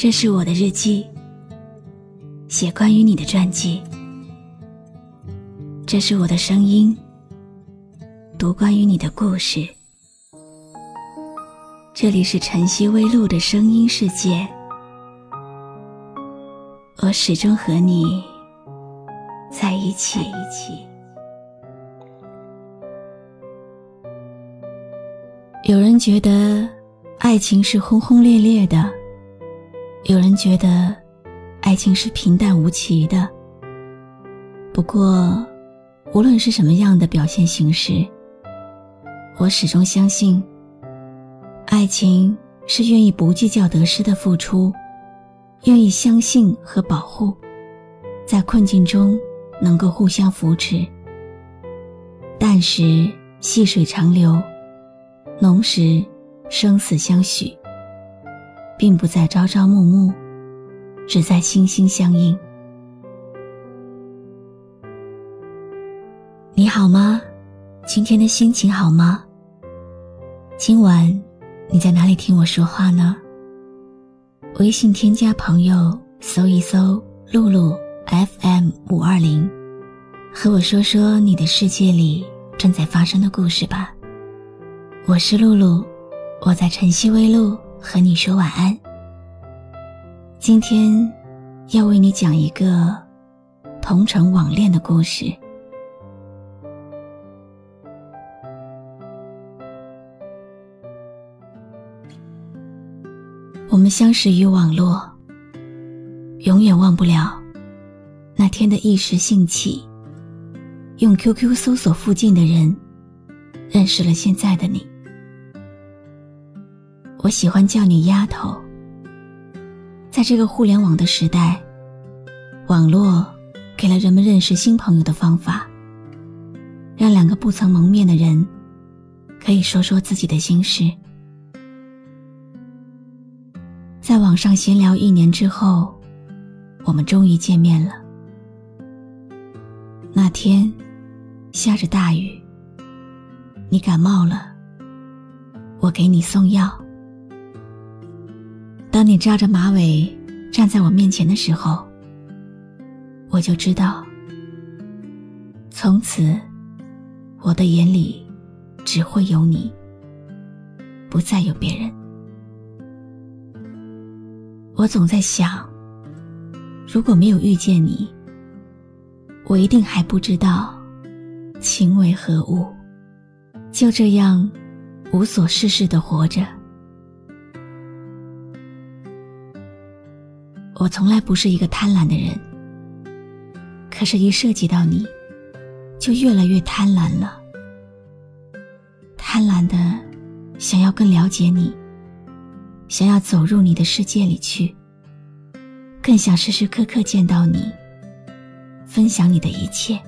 这是我的日记，写关于你的传记。这是我的声音，读关于你的故事。这里是晨曦微露的声音世界，我始终和你在一起。有人觉得爱情是轰轰烈烈的。有人觉得，爱情是平淡无奇的。不过，无论是什么样的表现形式，我始终相信，爱情是愿意不计较得失的付出，愿意相信和保护，在困境中能够互相扶持。淡时细水长流，浓时生死相许。并不在朝朝暮暮，只在心心相印。你好吗？今天的心情好吗？今晚你在哪里听我说话呢？微信添加朋友，搜一搜“露露 FM 五二零”，和我说说你的世界里正在发生的故事吧。我是露露，我在晨曦微露。和你说晚安。今天要为你讲一个同城网恋的故事。我们相识于网络，永远忘不了那天的一时兴起，用 QQ 搜索附近的人，认识了现在的你。我喜欢叫你丫头。在这个互联网的时代，网络给了人们认识新朋友的方法，让两个不曾谋面的人可以说说自己的心事。在网上闲聊一年之后，我们终于见面了。那天下着大雨，你感冒了，我给你送药。当你扎着马尾站在我面前的时候，我就知道，从此我的眼里只会有你，不再有别人。我总在想，如果没有遇见你，我一定还不知道情为何物，就这样无所事事的活着。我从来不是一个贪婪的人，可是，一涉及到你，就越来越贪婪了。贪婪的想要更了解你，想要走入你的世界里去，更想时时刻刻见到你，分享你的一切。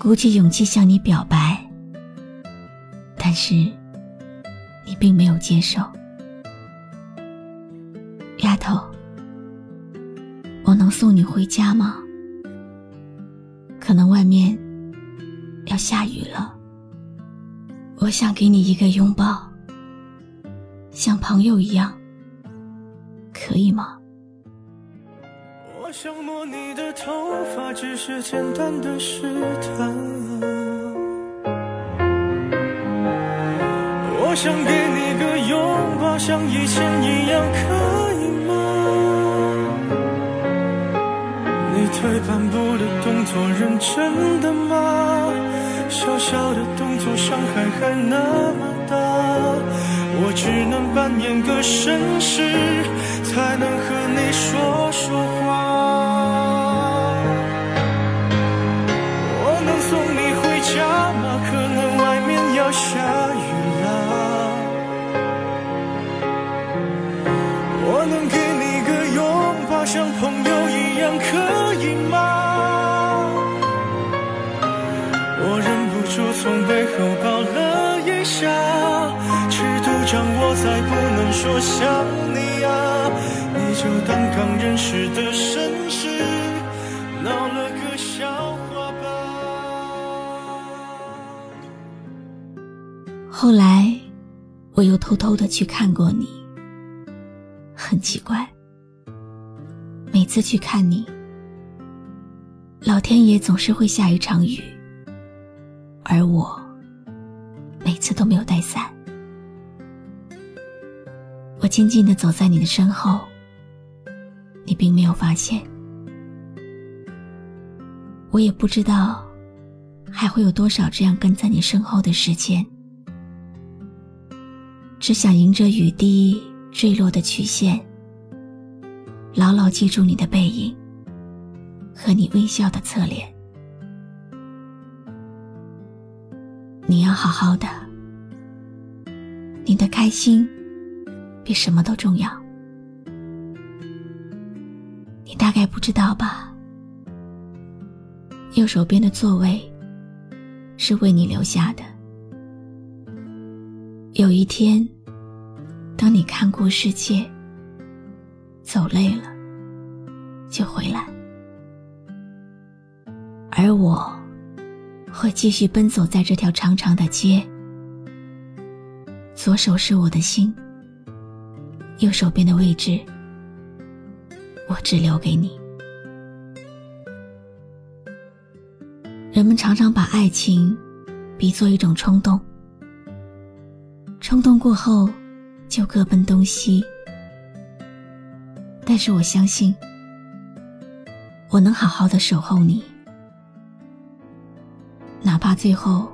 鼓起勇气向你表白，但是你并没有接受。头，我能送你回家吗？可能外面要下雨了。我想给你一个拥抱，像朋友一样，可以吗？我想摸你的头发，只是简单的试探。我想给你个拥抱，像以前一样可。退半步的动作，认真的吗？小小的动作，伤害还那么大。我只能扮演个绅士，才能和你说说话。我能送你回家吗？可能外面要下雨了。我能给你个拥抱，像朋友从背后抱了一下，尺度掌握在不能说想你啊，你就当刚认识的绅士，闹了个笑话吧。后来，我又偷偷的去看过你，很奇怪，每次去看你，老天爷总是会下一场雨，而我每次都没有带伞。我静静的走在你的身后，你并没有发现。我也不知道，还会有多少这样跟在你身后的时间。只想迎着雨滴坠落的曲线，牢牢记住你的背影和你微笑的侧脸。你要好好的，你的开心比什么都重要。你大概不知道吧？右手边的座位是为你留下的。有一天，当你看过世界，走累了，就回来，而我会继续奔走在这条长长的街。左手是我的心，右手边的位置，我只留给你。人们常常把爱情比作一种冲动。冲动过后，就各奔东西。但是我相信，我能好好的守候你，怕最后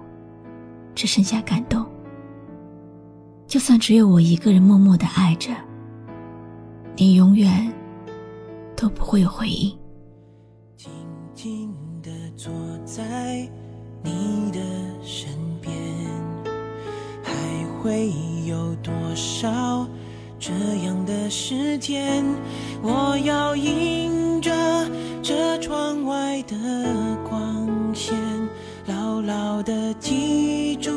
只剩下感动。就算只有我一个人默默的爱着，你永远都不会有回应。静静的坐在你的身边。还会有多少这样的时间？我要迎着这窗外的光线，牢的记住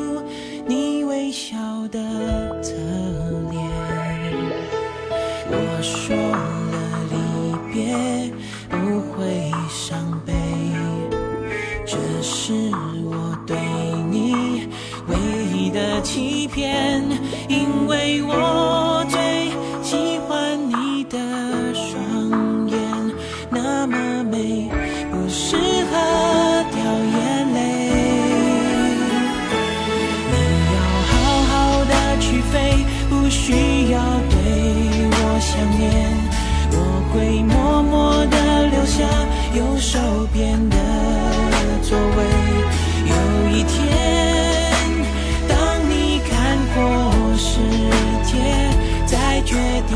你微笑的侧脸。我说了离别不会伤悲，这是我对你。唯一的欺骗，因为我要对我想念，我会默默的留下右手边的座位。有一天。当你看过世界，再决定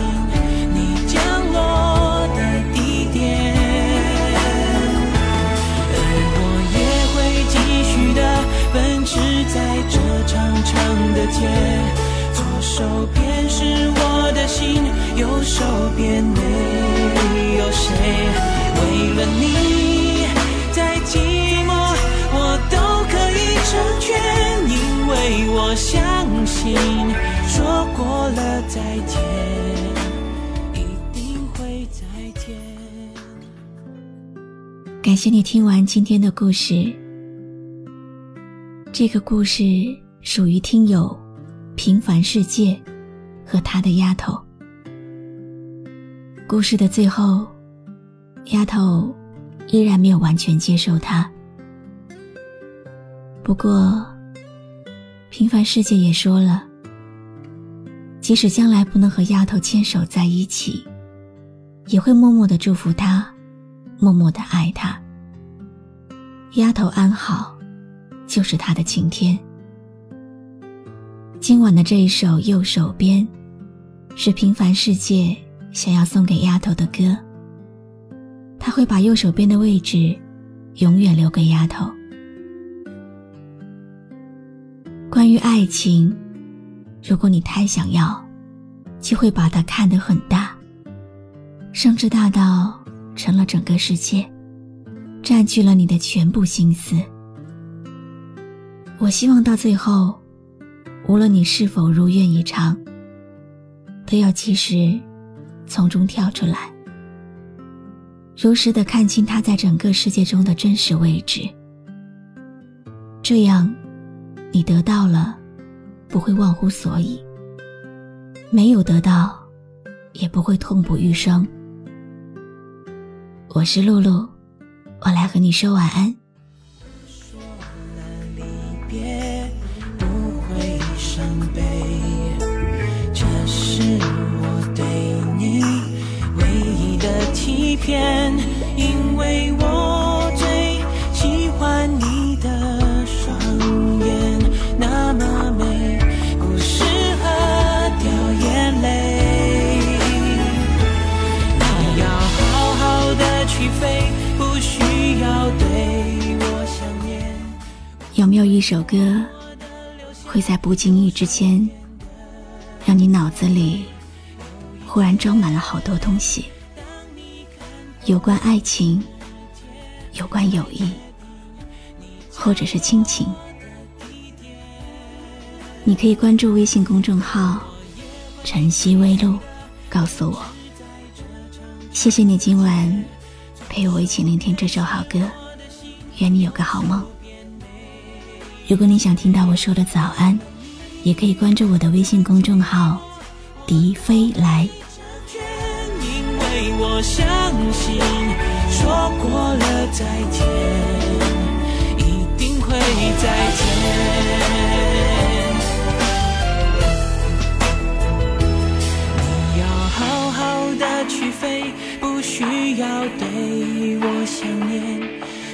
你降落的地点，而我也会继续的奔驰在这长长的街。手边是我的心，右手边没有谁。为了你，再寂寞我都可以成全，因为我相信。说过了再见，一定会再见。感谢你听完今天的故事。这个故事属于听友平凡世界和他的丫头。故事的最后，丫头依然没有完全接受他。不过，平凡世界也说了。即使将来不能和丫头牵手在一起，也会默默的祝福她，默默的爱她。丫头安好，就是他的晴天。今晚的这一首《右手边》，是平凡世界想要送给丫头的歌。他会把右手边的位置，永远留给丫头。关于爱情。如果你太想要，就会把它看得很大，甚至大到成了整个世界，占据了你的全部心思。我希望到最后，无论你是否如愿以偿，都要及时从中跳出来，如实的看清他在整个世界中的真实位置。这样，你得到了。不会忘乎所以，没有得到，也不会痛不欲生。我是露露，我来和你说晚安。因为我最喜欢你的双眼，那么美，不适合掉眼泪。你要好好的去飞，不需要对我想念。有没有一首歌，会在不经意之间，让你脑子里忽然装满了好多东西？有关爱情，有关友谊，或者是亲情，你可以关注微信公众号“晨曦微露”，告诉我。谢谢你今晚陪我一起聆听这首好歌，愿你有个好梦。如果你想听到我说的早安，也可以关注我的微信公众号“笛飞来”。我相信，说过了再见，一定会再见。你要好好的去飞，不需要对我想念，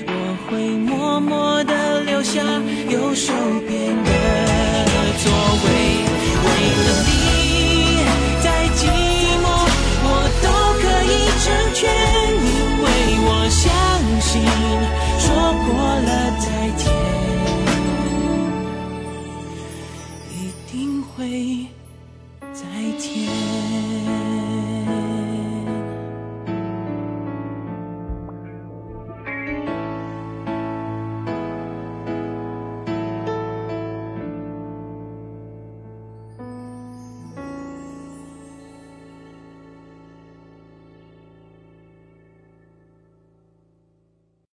我会默默的留下右手边再见。